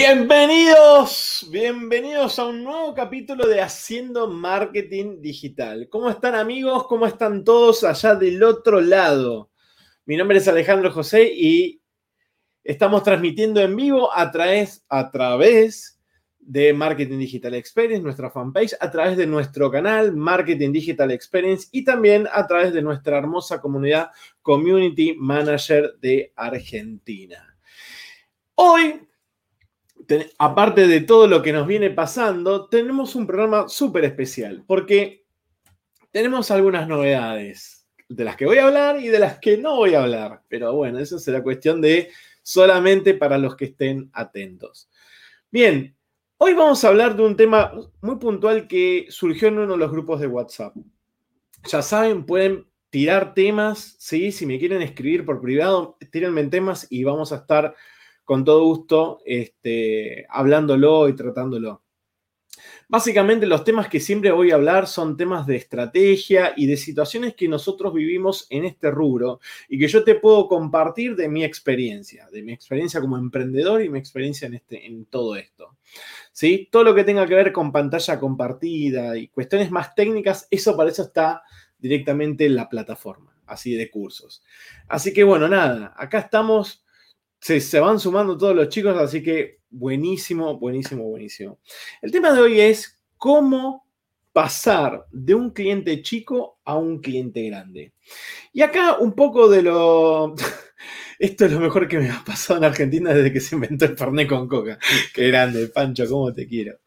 Bienvenidos, bienvenidos a un nuevo capítulo de Haciendo Marketing Digital. ¿Cómo están amigos? ¿Cómo están todos allá del otro lado? Mi nombre es Alejandro José y estamos transmitiendo en vivo a través, a través de Marketing Digital Experience, nuestra fanpage, a través de nuestro canal Marketing Digital Experience y también a través de nuestra hermosa comunidad Community Manager de Argentina. Hoy aparte de todo lo que nos viene pasando, tenemos un programa súper especial, porque tenemos algunas novedades, de las que voy a hablar y de las que no voy a hablar. Pero bueno, eso será cuestión de solamente para los que estén atentos. Bien, hoy vamos a hablar de un tema muy puntual que surgió en uno de los grupos de WhatsApp. Ya saben, pueden tirar temas, ¿sí? Si me quieren escribir por privado, tírenme temas y vamos a estar con todo gusto este, hablándolo y tratándolo. Básicamente los temas que siempre voy a hablar son temas de estrategia y de situaciones que nosotros vivimos en este rubro y que yo te puedo compartir de mi experiencia, de mi experiencia como emprendedor y mi experiencia en, este, en todo esto. ¿Sí? Todo lo que tenga que ver con pantalla compartida y cuestiones más técnicas, eso para eso está directamente en la plataforma, así de cursos. Así que bueno, nada, acá estamos se, van sumando todos los chicos, así que buenísimo, buenísimo, buenísimo. El tema de hoy es cómo pasar de un cliente chico a un cliente grande. Y acá un poco de lo... Esto es lo mejor que me ha pasado en Argentina desde que se inventó el Fernet con coca. Qué grande, Pancho, cómo te quiero.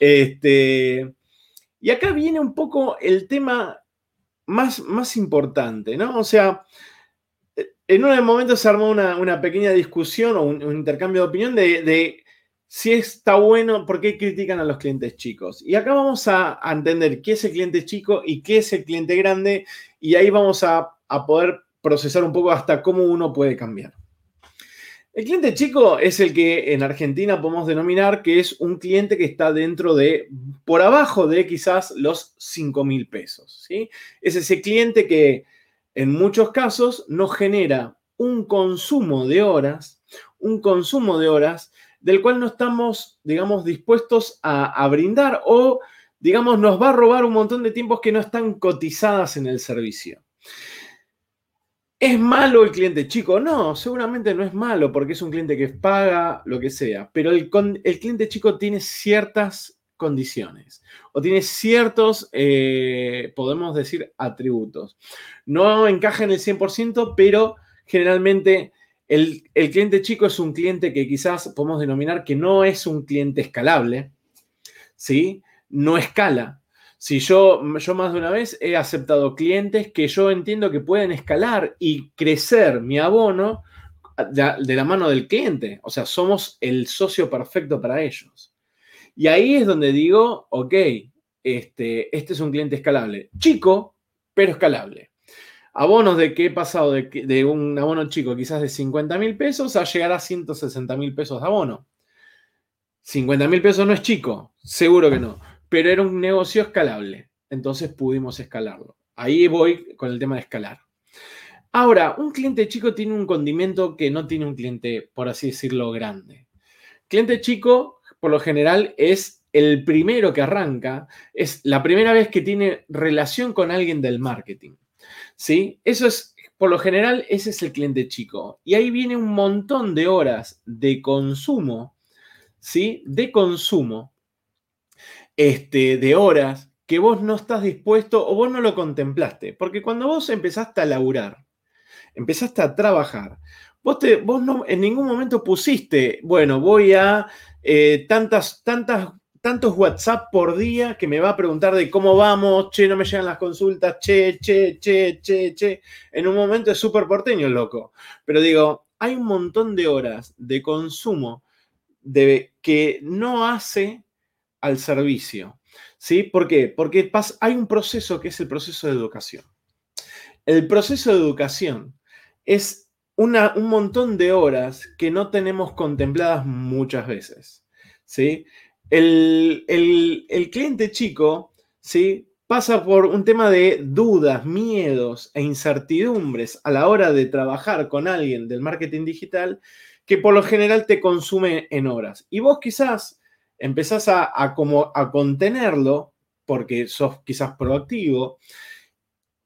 Este, y acá viene un poco el tema más, más importante, ¿no? O sea, en un momento se armó una, pequeña discusión o un, intercambio de opinión de, si está bueno, por qué critican a los clientes chicos. Y acá vamos a, entender qué es el cliente chico y qué es el cliente grande, y ahí vamos a, poder procesar un poco hasta cómo uno puede cambiar. El cliente chico es el que en Argentina podemos denominar que es un cliente que está dentro de, por abajo de quizás los 5 mil pesos. ¿sí? Es ese cliente que en muchos casos nos genera un consumo de horas, un consumo de horas del cual no estamos, digamos, dispuestos a, brindar o, digamos, nos va a robar un montón de tiempos que no están cotizadas en el servicio. ¿Es malo el cliente chico? No, seguramente no es malo porque es un cliente que paga lo que sea, pero el, cliente chico tiene ciertas condiciones o tiene ciertos, eh, podemos decir, atributos. No encaja en el 100%, pero generalmente el, cliente chico es un cliente que quizás podemos denominar que no es un cliente escalable, ¿sí? No escala. Si yo, yo más de una vez he aceptado clientes que yo entiendo que pueden escalar y crecer mi abono de la mano del cliente. O sea, somos el socio perfecto para ellos. Y ahí es donde digo, ok, este, este es un cliente escalable. Chico, pero escalable. Abonos de que he pasado de, un abono chico quizás de 50 mil pesos a llegar a 160 mil pesos de abono. 50 mil pesos no es chico, seguro que no, pero era un negocio escalable. Entonces pudimos escalarlo. Ahí voy con el tema de escalar. Ahora, un cliente chico tiene un condimento que no tiene un cliente, por así decirlo, grande. Cliente chico por lo general es el primero que arranca, es la primera vez que tiene relación con alguien del marketing. ¿Sí? Eso es, por lo general, ese es el cliente chico. Y ahí viene un montón de horas de consumo, ¿sí? De consumo, este, de horas que vos no estás dispuesto o vos no lo contemplaste. Porque cuando vos empezaste a laburar, empezaste a trabajar, vos, te, vos no en ningún momento pusiste, bueno, voy a eh, tantas, tantas, tantos WhatsApp por día que me va a preguntar de cómo vamos, che, no me llegan las consultas, che, che, che, che, che. En un momento es súper porteño, loco. Pero digo, hay un montón de horas de consumo de, que no hace al servicio. ¿Sí? ¿Por qué? Porque hay un proceso que es el proceso de educación. El proceso de educación es un montón de horas que no tenemos contempladas muchas veces. ¿sí? El, cliente chico ¿sí? pasa por un tema de dudas, miedos e incertidumbres a la hora de trabajar con alguien del marketing digital que por lo general te consume en horas. Y vos quizás empezás a, como a contenerlo porque sos quizás proactivo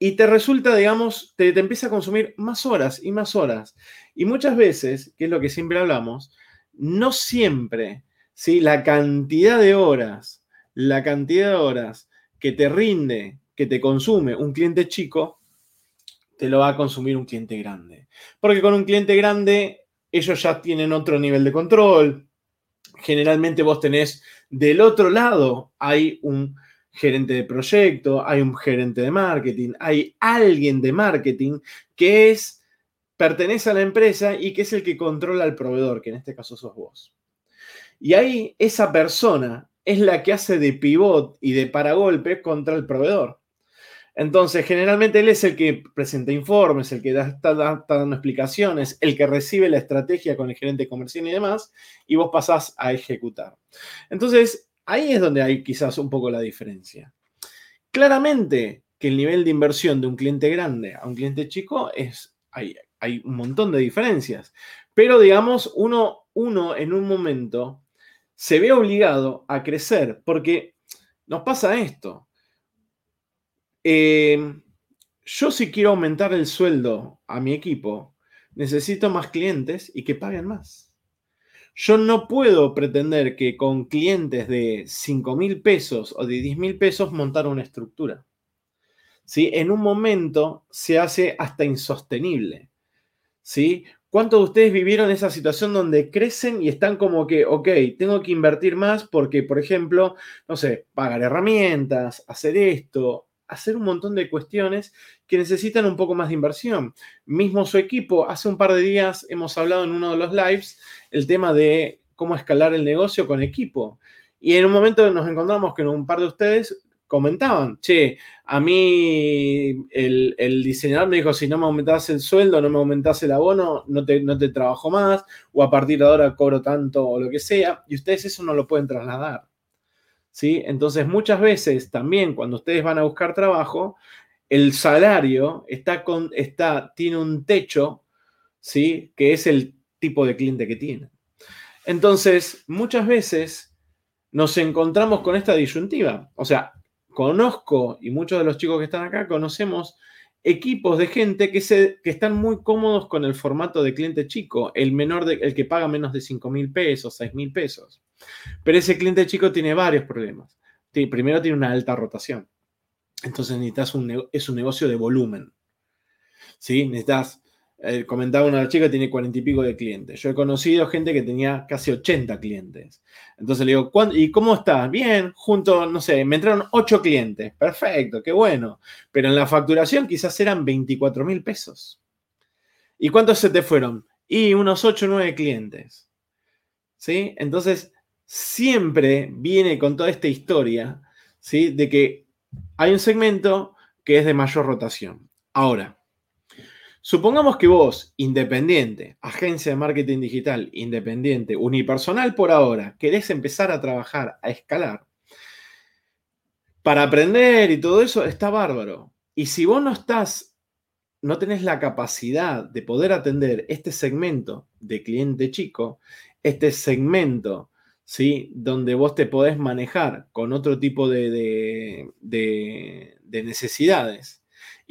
y te resulta, digamos, te, te, empieza a consumir más horas y más horas. Y muchas veces, que es lo que siempre hablamos, no siempre, ¿sí? La cantidad de horas, la cantidad de horas que te rinde, que te consume un cliente chico, te lo va a consumir un cliente grande. Porque con un cliente grande, ellos ya tienen otro nivel de control. Generalmente vos tenés del otro lado, hay un gerente de proyecto, hay un gerente de marketing, hay alguien de marketing que es, pertenece a la empresa y que es el que controla al proveedor, que en este caso sos vos. Y ahí esa persona es la que hace de pivot y de paragolpe contra el proveedor. Entonces, generalmente él es el que presenta informes, el que está, dando explicaciones, el que recibe la estrategia con el gerente comercial y demás, y vos pasás a ejecutar. Entonces, ahí es donde hay quizás un poco la diferencia. Claramente que el nivel de inversión de un cliente grande a un cliente chico es, hay, hay un montón de diferencias, pero digamos, uno, uno en un momento se ve obligado a crecer porque nos pasa esto Em, yo si quiero aumentar el sueldo a mi equipo, necesito más clientes y que paguen más. Yo no puedo pretender que con clientes de 5 mil pesos o de 10 mil pesos montar una estructura. ¿Sí? En un momento se hace hasta insostenible. ¿Sí? ¿Cuántos de ustedes vivieron esa situación donde crecen y están como que, ok, tengo que invertir más porque, por ejemplo, no sé, pagar herramientas, hacer esto, hacer un montón de cuestiones que necesitan un poco más de inversión. Mismo su equipo, hace un par de días hemos hablado en uno de los lives el tema de cómo escalar el negocio con equipo. Y en un momento nos encontramos que un par de ustedes comentaban, che, a mí el, diseñador me dijo, si no me aumentas el sueldo, no me aumentas el abono, no te, no te trabajo más, o a partir de ahora cobro tanto o lo que sea, y ustedes eso no lo pueden trasladar. ¿Sí? Entonces, muchas veces también cuando ustedes van a buscar trabajo, el salario está con, está, tiene un techo, ¿sí? Que es el tipo de cliente que tiene. Entonces, muchas veces nos encontramos con esta disyuntiva. O sea, conozco, y muchos de los chicos que están acá conocemos equipos de gente que, se, que están muy cómodos con el formato de cliente chico, el menor de, el que paga menos de 5 mil pesos, 6 mil pesos. Pero ese cliente chico tiene varios problemas. Primero tiene una alta rotación. Entonces necesitas un, es un negocio de volumen. ¿Sí? Necesitas, eh, comentaba una chica, tiene cuarenta y pico de clientes. Yo he conocido gente que tenía casi 80 clientes. Entonces le digo, ¿y cómo estás? Bien, junto, no sé, me entraron 8 clientes. Perfecto, qué bueno. Pero en la facturación quizás eran 24 mil pesos. ¿Y cuántos se te fueron? Y unos 8 o 9 clientes. ¿Sí? Entonces, siempre viene con toda esta historia, ¿sí? De que hay un segmento que es de mayor rotación. Ahora, supongamos que vos, independiente, agencia de marketing digital, independiente, unipersonal por ahora, querés empezar a trabajar, a escalar. Para aprender y todo eso está bárbaro. Y si vos no estás, no tenés la capacidad de poder atender este segmento de cliente chico, este segmento ¿sí? Donde vos te podés manejar con otro tipo de, necesidades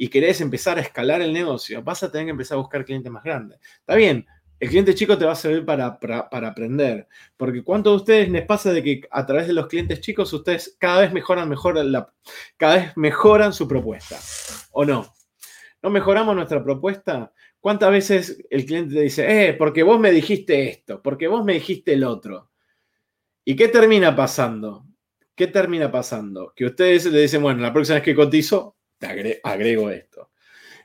y querés empezar a escalar el negocio, vas a tener que empezar a buscar clientes más grandes. Está bien, el cliente chico te va a servir para, aprender, porque ¿cuánto de ustedes les pasa de que a través de los clientes chicos ustedes cada vez mejoran, mejor la, cada vez mejoran su propuesta? ¿O no? ¿No mejoramos nuestra propuesta? ¿Cuántas veces el cliente te dice, eh, porque vos me dijiste esto, porque vos me dijiste el otro? ¿Y qué termina pasando? ¿Qué termina pasando? Que ustedes le dicen, bueno, la próxima vez que cotizo, te agrego esto.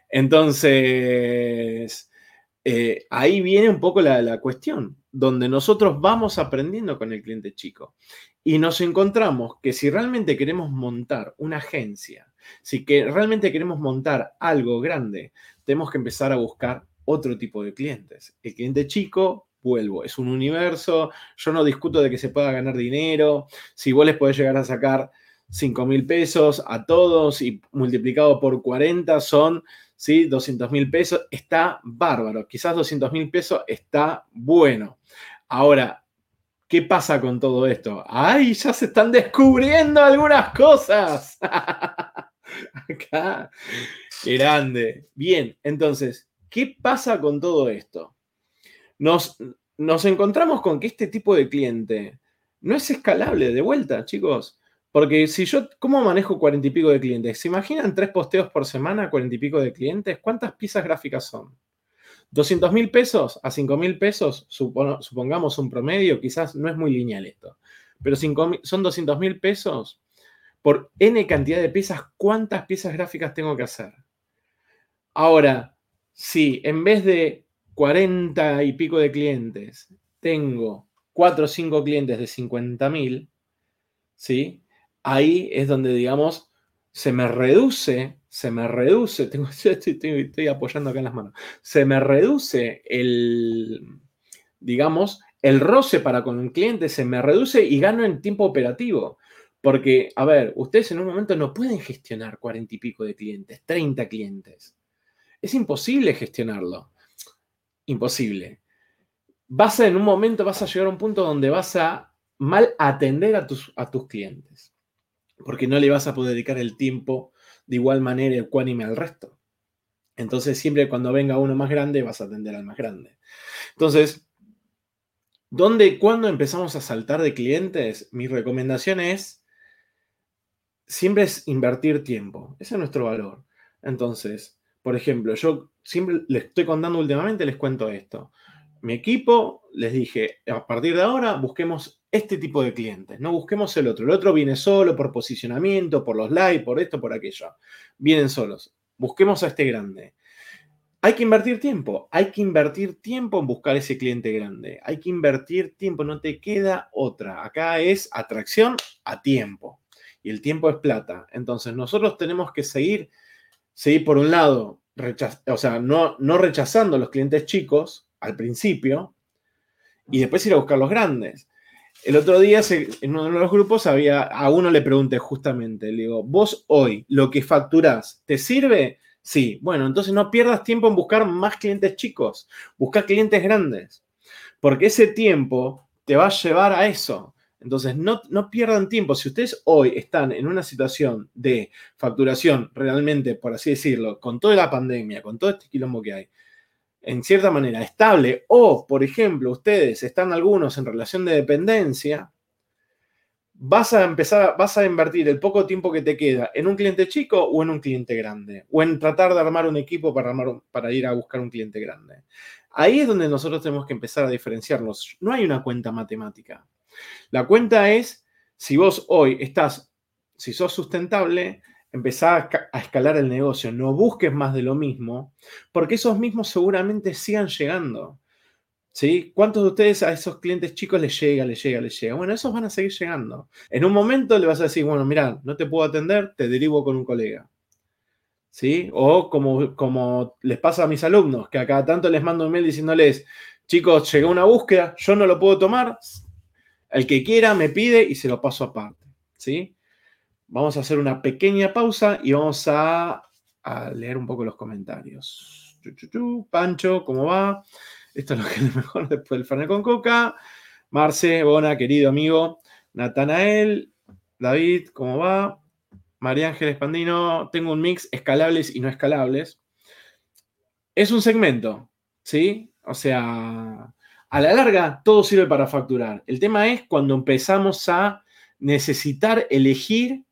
Entonces, eh, ahí viene un poco la, la cuestión, donde nosotros vamos aprendiendo con el cliente chico y nos encontramos que si realmente queremos montar una agencia, si que realmente queremos montar algo grande, tenemos que empezar a buscar otro tipo de clientes. El cliente chico vuelvo, es un universo, yo no discuto de que se pueda ganar dinero, si vos les podés llegar a sacar 5 mil pesos a todos y multiplicado por 40 son ¿sí? 200 mil pesos. Está bárbaro. Quizás 200 mil pesos está bueno. Ahora, ¿qué pasa con todo esto? ¡Ay, ya se están descubriendo algunas cosas! Acá. Grande. Bien, entonces, ¿qué pasa con todo esto? Nos, nos encontramos con que este tipo de cliente no es escalable de vuelta, chicos. Porque si yo, ¿cómo manejo cuarenta y pico de clientes? ¿Se imaginan tres posteos por semana, cuarenta y pico de clientes? ¿Cuántas piezas gráficas son? 200 mil pesos a 5 mil pesos, supongamos un promedio, quizás no es muy lineal esto, pero son 200 mil pesos por n cantidad de piezas, ¿cuántas piezas gráficas tengo que hacer? Ahora, si en vez de 40 y pico de clientes, tengo 4 o 5 clientes de 50 mil, ¿sí? Ahí es donde, digamos, se me reduce, se me reduce, estoy, apoyando acá en las manos, se me reduce el, digamos, el roce para con un cliente, se me reduce y gano en tiempo operativo. Porque, a ver, ustedes en un momento no pueden gestionar cuarenta y pico de clientes, 30 clientes. Es imposible gestionarlo. Imposible. Vas a, en un momento, vas a llegar a un punto donde vas a mal atender a tus, a tus clientes porque no le vas a poder dedicar el tiempo de igual manera ecuánime al resto. Entonces, siempre cuando venga uno más grande, vas a atender al más grande. Entonces, ¿dónde, cuando empezamos a saltar de clientes? Mi recomendación es, siempre es invertir tiempo. Ese es nuestro valor. Entonces, por ejemplo, yo siempre les estoy contando últimamente, les cuento esto. Mi equipo, les dije, a partir de ahora busquemos este tipo de clientes, no busquemos el otro. El otro viene solo por posicionamiento, por los likes, por esto, por aquello. Vienen solos. Busquemos a este grande. Hay que invertir tiempo, hay que invertir tiempo en buscar ese cliente grande. Hay que invertir tiempo, no te queda otra. Acá es atracción a tiempo. Y el tiempo es plata. Entonces nosotros tenemos que seguir, seguir por un lado, o sea, no, no rechazando a los clientes chicos al principio y después ir a buscar los grandes. El otro día en uno de los grupos había, a uno le pregunté justamente, le digo, vos hoy lo que facturás, ¿te sirve? Sí, bueno, entonces no pierdas tiempo en buscar más clientes chicos, buscar clientes grandes, porque ese tiempo te va a llevar a eso. Entonces, no, no pierdan tiempo. Si ustedes hoy están en una situación de facturación realmente, por así decirlo, con toda la pandemia, con todo este quilombo que hay, en cierta manera estable o, por ejemplo, ustedes están algunos en relación de dependencia, vas a empezar, vas a invertir el poco tiempo que te queda en un cliente chico o en un cliente grande, o en tratar de armar un equipo para, armar, para ir a buscar un cliente grande. Ahí es donde nosotros tenemos que empezar a diferenciarnos. No hay una cuenta matemática. La cuenta es si vos hoy estás, si sos sustentable, empezar a escalar el negocio, no busques más de lo mismo, porque esos mismos seguramente sigan llegando. ¿Sí? ¿Cuántos de ustedes a esos clientes chicos les llega, les llega, les llega? Bueno, esos van a seguir llegando. En un momento le vas a decir, bueno, mira, no te puedo atender, te derivo con un colega. ¿Sí? O como, como les pasa a mis alumnos, que a cada tanto les mando un mail diciéndoles, chicos, llegó una búsqueda, yo no lo puedo tomar, el que quiera me pide y se lo paso aparte. ¿Sí? Vamos a hacer una pequeña pausa y vamos a, leer un poco los comentarios. Pancho, ¿cómo va? Esto es lo que es mejor después del Fernet con Coca. Marce, Bona, querido amigo. Natanael, David, ¿cómo va? María Ángel Espandino, tengo un mix escalables y no escalables. Es un segmento, ¿sí? O sea, a la larga todo sirve para facturar. El tema es cuando empezamos a necesitar elegir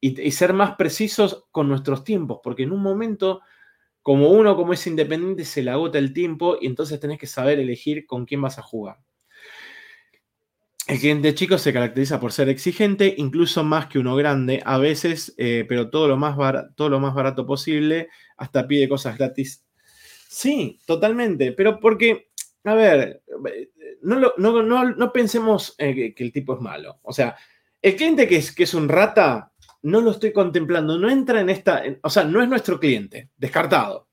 y, ser más precisos con nuestros tiempos, porque en un momento, como uno como es independiente, se le agota el tiempo y entonces tenés que saber elegir con quién vas a jugar. El cliente chico se caracteriza por ser exigente, incluso más que uno grande, a veces, eh, pero todo lo, más todo lo más barato posible, hasta pide cosas gratis. Sí, totalmente, pero porque, a ver, no, no, pensemos eh, que, el tipo es malo. O sea, el cliente que es, que es un rata, no lo estoy contemplando, no entra en esta, o sea, no es nuestro cliente, descartado.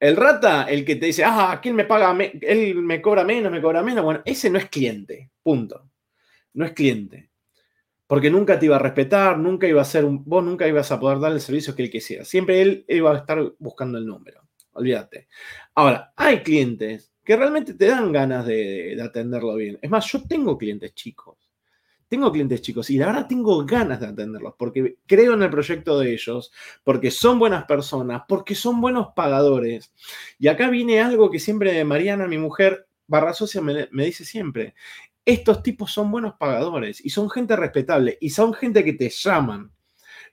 El rata, el que te dice, ah, ¿quién me paga? él me cobra menos, me cobra menos. Bueno, ese no es cliente, punto. No es cliente. Porque nunca te iba a respetar, nunca iba a ser un, vos nunca ibas a poder dar el servicio que él quisiera. Siempre él iba a estar buscando el número. Olvídate. Ahora, hay clientes que realmente te dan ganas de, de atenderlo bien. Es más, yo tengo clientes chicos. Tengo clientes chicos y la verdad tengo ganas de atenderlos porque creo en el proyecto de ellos, porque son buenas personas, porque son buenos pagadores. Y acá viene algo que siempre Mariana, mi mujer, barra socia, me, me dice siempre estos tipos son buenos pagadores y son gente respetable y son gente que te llaman.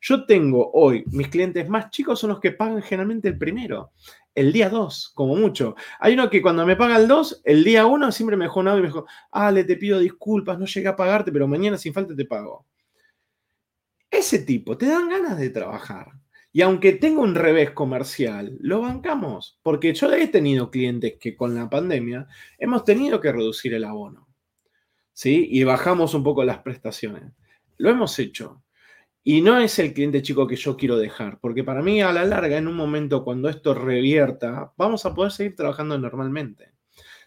Yo tengo hoy, mis clientes más chicos son los que pagan generalmente el primero, el día 2, como mucho. Hay uno que cuando me paga el 2, el día 1 siempre me dejó un audio y me dijo, Ale, te pido disculpas, no llegué a pagarte, pero mañana sin falta te pago. Ese tipo, te dan ganas de trabajar. Y aunque tenga un revés comercial, lo bancamos. Porque yo he tenido clientes que con la pandemia hemos tenido que reducir el abono. ¿sí? Y bajamos un poco las prestaciones. Lo hemos hecho. Y no es el cliente chico que yo quiero dejar, porque para mí a la larga, en un momento cuando esto revierta, vamos a poder seguir trabajando normalmente.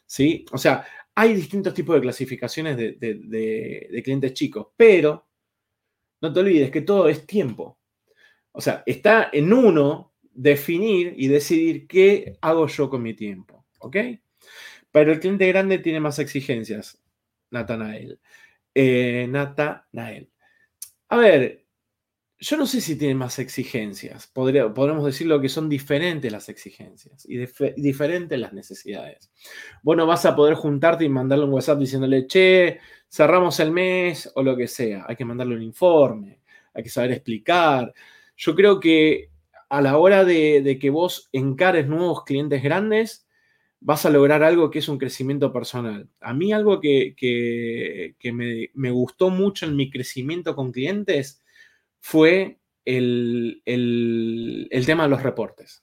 ¿Sí? O sea, hay distintos tipos de clasificaciones de, de clientes chicos, pero no te olvides que todo es tiempo. O sea, está en uno definir y decidir qué hago yo con mi tiempo. ¿Ok? Pero el cliente grande tiene más exigencias. Natanael. Eh, Natanael. A ver, yo no sé si tiene más exigencias. Podría, podríamos decirlo que son diferentes las exigencias y diferentes las necesidades. Bueno, vas a poder juntarte y mandarle un WhatsApp diciéndole, che, cerramos el mes o lo que sea. Hay que mandarle un informe, hay que saber explicar. Yo creo que a la hora de que vos encares nuevos clientes grandes, vas a lograr algo que es un crecimiento personal. A mí algo que, me, gustó mucho en mi crecimiento con clientes fue el, tema de los reportes.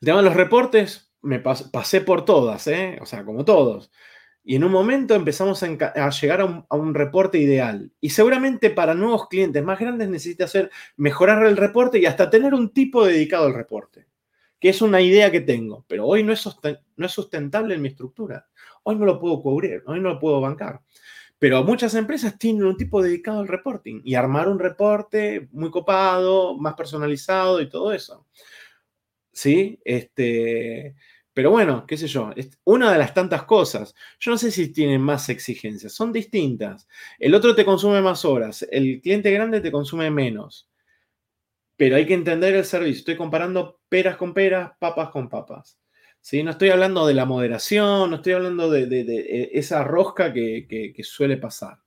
El tema de los reportes, me pasé por todas, ¿eh? o sea, como todos. Y en un momento empezamos a, llegar a un, a un, reporte ideal. Y seguramente para nuevos clientes más grandes necesita hacer mejorar el reporte y hasta tener un tipo dedicado al reporte que es una idea que tengo, pero hoy no es, no es sustentable en mi estructura. Hoy no lo puedo cubrir, hoy no lo puedo bancar. Pero muchas empresas tienen un tipo dedicado al reporting y armar un reporte muy copado, más personalizado y todo eso. ¿Sí? Este, pero bueno, qué sé yo, es una de las tantas cosas. Yo no sé si tienen más exigencias, son distintas. El otro te consume más horas, el cliente grande te consume menos. Pero hay que entender el servicio. Estoy comparando peras con peras, papas con papas. ¿Sí? No estoy hablando de la moderación, no estoy hablando de, eh, esa rosca que, suele pasar.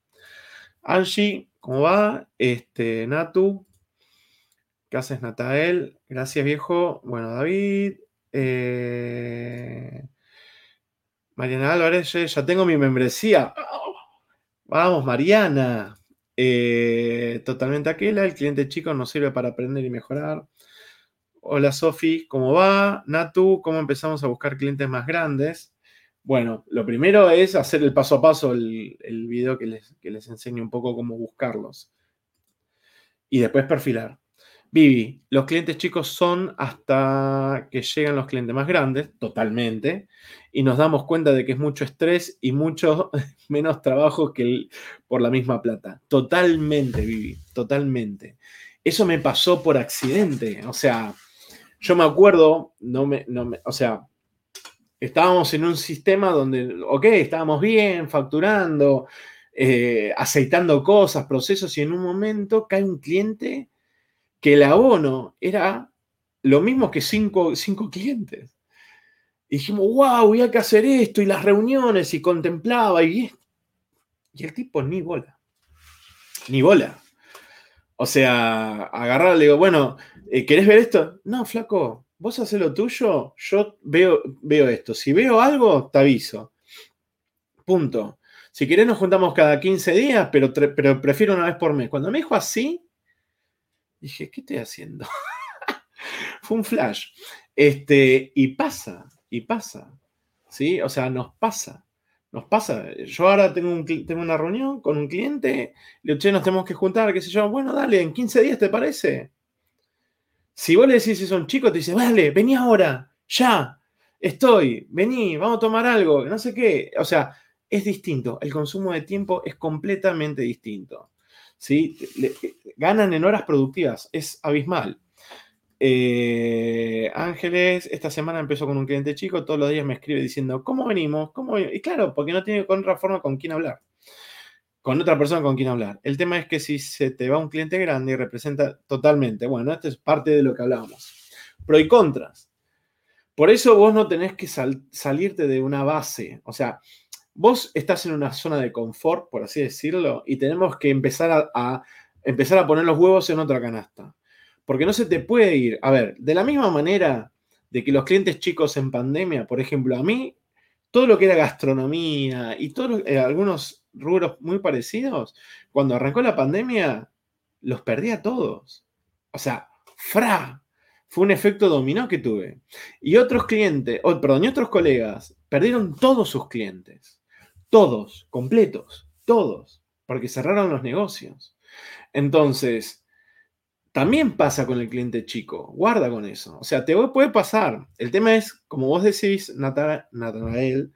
Angie, ¿cómo va? Este, Natu. ¿Qué haces, Natael? Gracias, viejo. Bueno, David. Eh, Mariana Álvarez, ya tengo mi membresía. Vamos, Mariana. Eh, totalmente aquella, el cliente chico nos sirve para aprender y mejorar. Hola Sofi, ¿cómo va? Natu, ¿cómo empezamos a buscar clientes más grandes? Bueno, lo primero es hacer el paso a paso, el, video que les, que les un poco cómo buscarlos. Y después perfilar. Vivi, los clientes chicos son hasta que llegan los clientes más grandes, totalmente, y nos damos cuenta de que es mucho estrés y mucho menos trabajo que por la misma plata. Totalmente, Vivi, totalmente. Eso me pasó por accidente, o sea, yo me acuerdo, no me, no me, o sea, estábamos en un sistema donde, ok, estábamos bien, facturando, eh, aceitando cosas, procesos, y en un momento cae un cliente que el abono era lo mismo que cinco, clientes. Y dijimos, wow, voy a que hacer esto, y las reuniones, y contemplaba, y, y el tipo ni bola. Ni bola. O sea, agarrar, le digo, bueno, eh, ¿querés ver esto? No, flaco, vos haces lo tuyo, yo veo, veo esto. Si veo algo, te aviso. Punto. Si querés, nos juntamos cada 15 días, pero, pero prefiero una vez por mes. Cuando me dijo así, dije, ¿qué estoy haciendo? Fue un flash. Este, y pasa, y pasa. ¿Sí? O sea, nos pasa. Nos pasa. Yo ahora tengo, un, tengo una reunión con un cliente, le digo, che, nos tenemos que juntar, qué sé yo. Bueno, dale, en 15 días, ¿te parece? Si vos le decís si son chicos, te dice, dale, vení ahora, ya, estoy, vení, vamos a tomar algo, no sé qué. O sea, es distinto. El consumo de tiempo es completamente distinto. ¿sí? ganan en horas productivas, es abismal. Eh, Ángeles, esta semana empezó con un cliente chico, todos los días me escribe diciendo, ¿cómo venimos? ¿Cómo Y claro, porque no tiene otra forma con quién hablar, con otra persona con quien hablar. El tema es que si se te va un cliente grande y representa totalmente, bueno, esto es parte de lo que hablábamos. Pro y contras. Por eso vos no tenés que salirte de una base, o sea, vos estás en una zona de confort, por así decirlo, y tenemos que empezar a empezar a poner los huevos en otra canasta. Porque no se te puede ir. A ver, de la misma manera de que los clientes chicos en pandemia, por ejemplo, a mí, todo lo que era gastronomía y todos eh, algunos rubros muy parecidos, cuando arrancó la pandemia, los perdí a todos. O sea, fra, fue un efecto dominó que tuve. Y otros clientes, perdón, y otros colegas perdieron todos sus clientes. Todos, completos, todos, porque cerraron los negocios. Entonces, también pasa con el cliente chico. Guarda con eso. O sea, te puede pasar. El tema es, como vos decís, Natanael,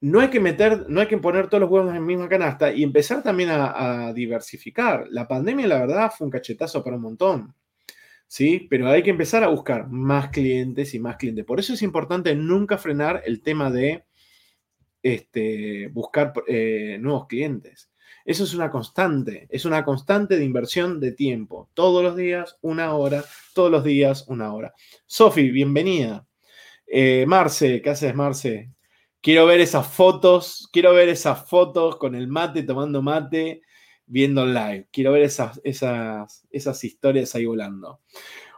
no hay que meter, no hay que poner todos los huevos en la misma canasta y empezar también a, diversificar. La pandemia, la verdad, fue un cachetazo para un montón. ¿Sí? Pero hay que empezar a buscar más clientes y más clientes. Por eso es importante nunca frenar el tema de este, buscar eh, nuevos clientes. Eso es una constante, es una constante de inversión de tiempo. Todos los días, una hora, todos los días, una hora. Sofi, bienvenida. Eh, Marce, ¿qué haces, Marce? Quiero ver esas fotos, quiero ver esas fotos con el mate, tomando mate, viendo live. Quiero ver esas, esas, esas historias ahí volando.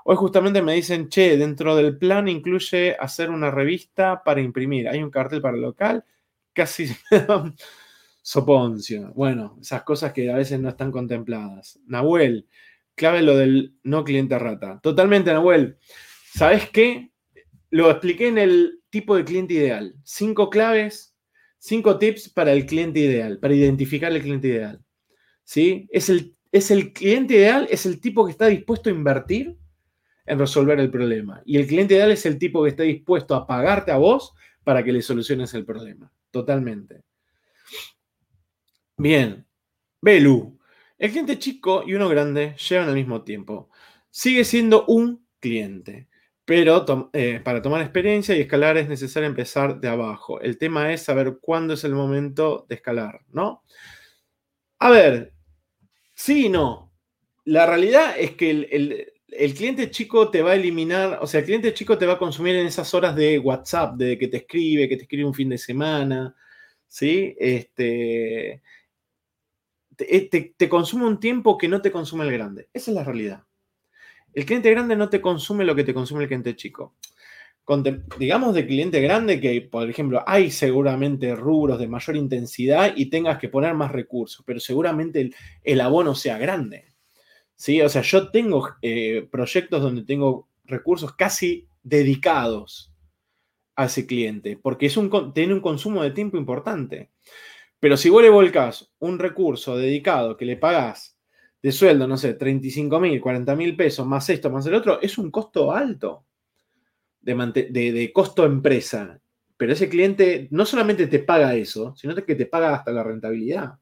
Hoy justamente me dicen, che, dentro del plan incluye hacer una revista para imprimir. Hay un cartel para el local. Casi Soponcio. Bueno, esas cosas que a veces no están contempladas. Nahuel, clave lo del no cliente rata. Totalmente, Nahuel. ¿Sabes qué? Lo expliqué en el tipo de cliente ideal. Cinco claves, cinco tips para el cliente ideal, para identificar el cliente ideal. ¿Sí? Es el, es el cliente ideal, es el tipo que está dispuesto a invertir en resolver el problema. Y el cliente ideal es el tipo que está dispuesto a pagarte a vos para que le soluciones el problema. Totalmente. Bien. Belu. El cliente chico y uno grande llevan al mismo tiempo. Sigue siendo un cliente, pero eh, para tomar experiencia y escalar es necesario empezar de abajo. El tema es saber cuándo es el momento de escalar, ¿no? A ver, sí y no. La realidad es que el, el cliente chico te va a eliminar, o sea, el cliente chico te va a consumir en esas horas de WhatsApp, de que te escribe, que te escribe un fin de semana, ¿sí? Este, eh, te, consume un tiempo que no te consume el grande. Esa es la realidad. El cliente grande no te consume lo que te consume el cliente chico. digamos de cliente grande que, por ejemplo, hay seguramente rubros de mayor intensidad y tengas que poner más recursos, pero seguramente el, abono sea grande. ¿sí? O sea, yo tengo eh, proyectos donde tengo recursos casi dedicados a ese cliente, porque es un, tiene un consumo de tiempo importante. Pero si vos le volcás un recurso dedicado que le pagás de sueldo, no sé, 35 mil, 40 mil pesos, más esto, más el otro, es un costo alto de, costo empresa. Pero ese cliente no solamente te paga eso, sino que te paga hasta la rentabilidad.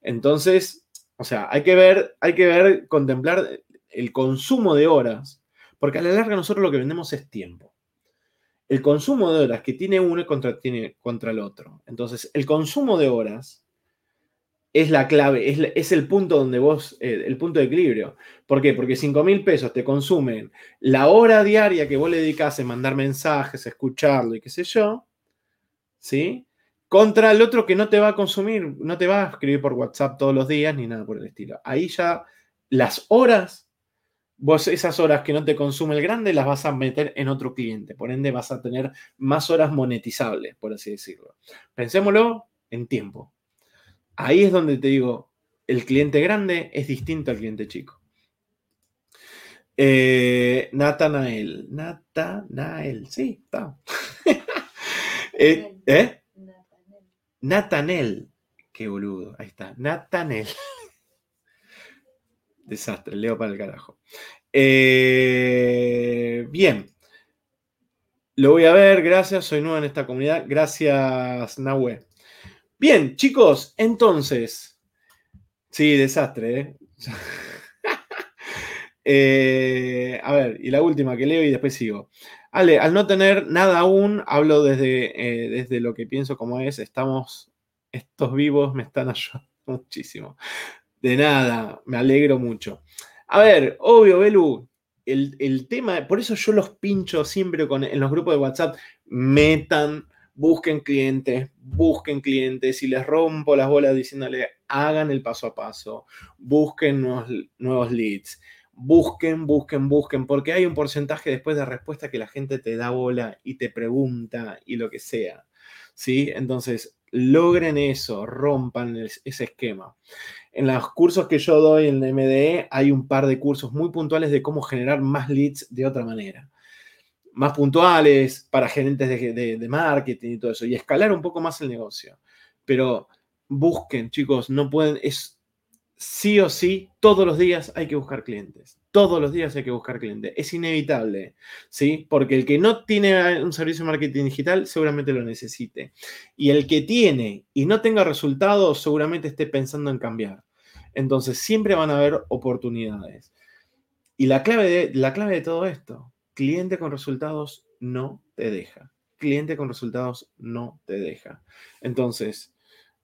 Entonces, o sea, hay que ver, hay que ver, contemplar el consumo de horas, porque a la larga nosotros lo que vendemos es tiempo el consumo de horas que tiene uno contra, tiene contra el otro. Entonces, el consumo de horas es la clave, es, el punto donde vos, eh, el punto de equilibrio. ¿Por qué? Porque 5 mil pesos te consumen la hora diaria que vos le dedicas a mandar mensajes, a escucharlo y qué sé yo, ¿sí? Contra el otro que no te va a consumir, no te va a escribir por WhatsApp todos los días ni nada por el estilo. Ahí ya las horas vos esas horas que no te consume el grande las vas a meter en otro cliente. Por ende, vas a tener más horas monetizables, por así decirlo. Pensémoslo en tiempo. Ahí es donde te digo, el cliente grande es distinto al cliente chico. Eh, Natanael. Natanael, sí, está. eh, ¿eh? Natanel. Qué boludo, ahí está. Natanel. Desastre, leo para el carajo. Eh, bien. Lo voy a ver, gracias, soy nuevo en esta comunidad. Gracias, Nahue. Bien, chicos, entonces, Sí, desastre, ¿eh? ¿eh? A ver, y la última que leo y después sigo. Ale, al no tener nada aún, hablo desde, desde lo que pienso como es, estamos, estos vivos me están ayudando muchísimo. De nada, me alegro mucho. A ver, obvio, Belu, el, tema, por eso yo los pincho siempre con, en los grupos de WhatsApp, metan, busquen clientes, busquen clientes y les rompo las bolas diciéndole, hagan el paso a paso, busquen nuevos, nuevos leads, busquen, busquen, busquen, porque hay un porcentaje después de respuesta que la gente te da bola y te pregunta y lo que sea. ¿Sí? Entonces, logren eso, rompan ese esquema. En los cursos que yo doy en MDE hay un par de cursos muy puntuales de cómo generar más leads de otra manera. Más puntuales para gerentes de, marketing y todo eso. Y escalar un poco más el negocio. Pero busquen, chicos, no pueden, es sí o sí, todos los días hay que buscar clientes. Todos los días hay que buscar clientes. Es inevitable, ¿sí? Porque el que no tiene un servicio de marketing digital seguramente lo necesite. Y el que tiene y no tenga resultados seguramente esté pensando en cambiar. Entonces siempre van a haber oportunidades. Y la clave de, la clave de todo esto, cliente con resultados no te deja. Cliente con resultados no te deja. Entonces,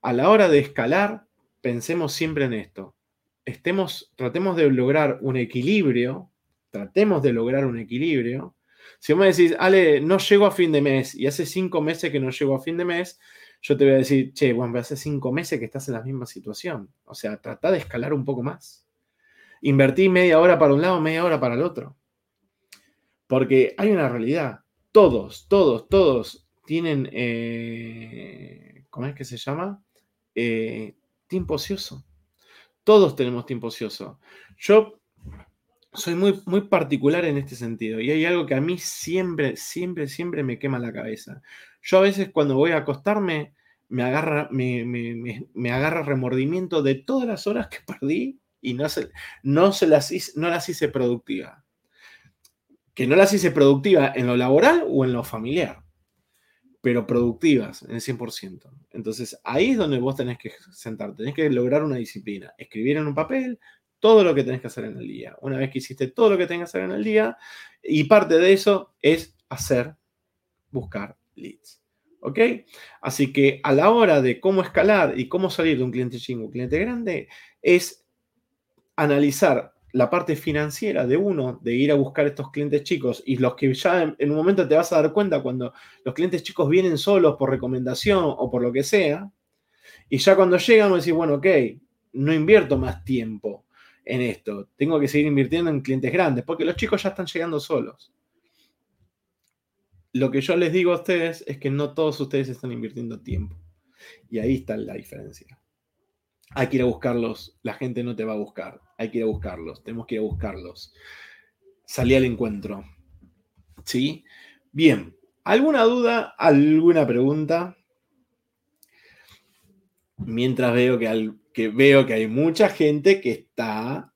a la hora de escalar, pensemos siempre en esto estemos, tratemos de lograr un equilibrio, tratemos de lograr un equilibrio. Si vos me decís, Ale, no llego a fin de mes y hace cinco meses que no llego a fin de mes, yo te voy a decir, che, bueno, hace cinco meses que estás en la misma situación. O sea, trata de escalar un poco más. Invertí media hora para un lado, media hora para el otro. Porque hay una realidad. Todos, todos, todos tienen, eh, ¿cómo es que se llama? Eh, tiempo ocioso. Todos tenemos tiempo ocioso. Yo soy muy, muy particular en este sentido y hay algo que a mí siempre, siempre, siempre me quema la cabeza. Yo a veces cuando voy a acostarme me agarra, remordimiento de todas las horas que perdí y no, se, no, las, no las hice productivas. Que no las hice productivas en lo laboral o en lo familiar pero productivas en el 100%. Entonces ahí es donde vos tenés que sentarte, tenés que lograr una disciplina, escribir en un papel todo lo que tenés que hacer en el día. Una vez que hiciste todo lo que tenés que hacer en el día, y parte de eso es hacer, buscar leads. ¿Ok? Así que a la hora de cómo escalar y cómo salir de un cliente chingo un cliente grande, es analizar la parte financiera de uno, de ir a buscar estos clientes chicos y los que ya en, un momento te vas a dar cuenta cuando los clientes chicos vienen solos por recomendación o por lo que sea, y ya cuando llegan vos decís, bueno, ok, no invierto más tiempo en esto, tengo que seguir invirtiendo en clientes grandes, porque los chicos ya están llegando solos. Lo que yo les digo a ustedes es que no todos ustedes están invirtiendo tiempo. Y ahí está la diferencia. Hay que ir a buscarlos, la gente no te va a buscar, hay que ir a buscarlos, tenemos que ir a buscarlos. Salí al encuentro. ¿Sí? Bien, ¿alguna duda, alguna pregunta? Mientras veo que, que veo que hay mucha gente que está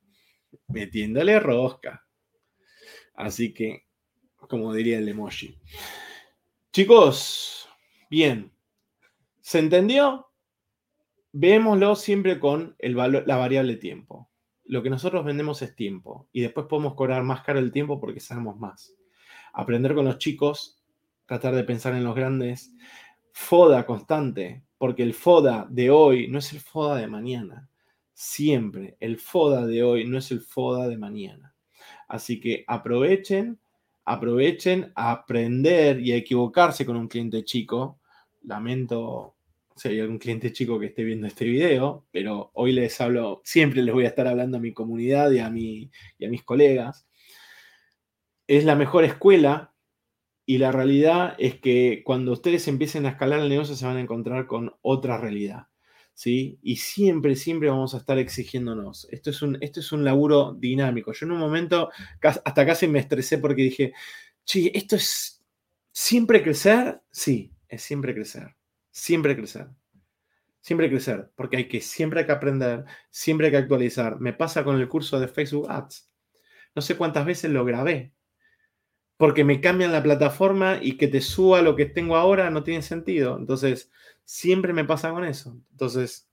metiéndole rosca. Así que, como diría el emoji. Chicos, bien. ¿Se entendió? Vémoslo siempre con el valor, la variable tiempo. Lo que nosotros vendemos es tiempo y después podemos cobrar más caro el tiempo porque sabemos más. Aprender con los chicos, tratar de pensar en los grandes, foda constante, porque el foda de hoy no es el foda de mañana. Siempre el foda de hoy no es el foda de mañana. Así que aprovechen, aprovechen a aprender y a equivocarse con un cliente chico. Lamento si hay algún cliente chico que esté viendo este video, pero hoy les hablo, siempre les voy a estar hablando a mi comunidad y a, mi, y a mis colegas. Es la mejor escuela y la realidad es que cuando ustedes empiecen a escalar el negocio se van a encontrar con otra realidad. ¿Sí? Y siempre, siempre vamos a estar exigiéndonos. Esto es un, esto es un laburo dinámico. Yo en un momento hasta casi me estresé porque dije, sí, esto es siempre crecer. Sí, es siempre crecer siempre crecer. Siempre crecer, porque hay que siempre hay que aprender, siempre hay que actualizar. Me pasa con el curso de Facebook Ads. No sé cuántas veces lo grabé, porque me cambian la plataforma y que te suba lo que tengo ahora no tiene sentido. Entonces, siempre me pasa con eso. Entonces,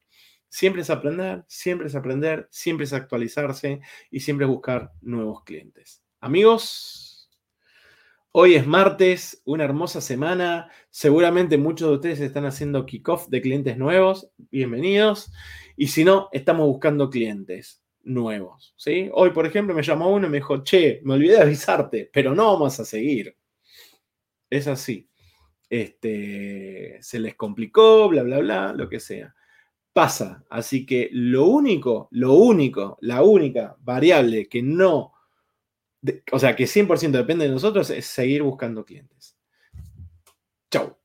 Siempre es aprender, siempre es aprender, siempre es actualizarse y siempre es buscar nuevos clientes. Amigos, hoy es martes, una hermosa semana. Seguramente muchos de ustedes están haciendo kickoff de clientes nuevos. Bienvenidos. Y si no, estamos buscando clientes nuevos. ¿sí? Hoy, por ejemplo, me llamó uno y me dijo, che, me olvidé de avisarte, pero no vamos a seguir. Es así. Este, se les complicó, bla, bla, bla, lo que sea. Pasa. Así que lo único, lo único, la única variable que no, o sea, que 100% depende de nosotros es seguir buscando clientes. Chau.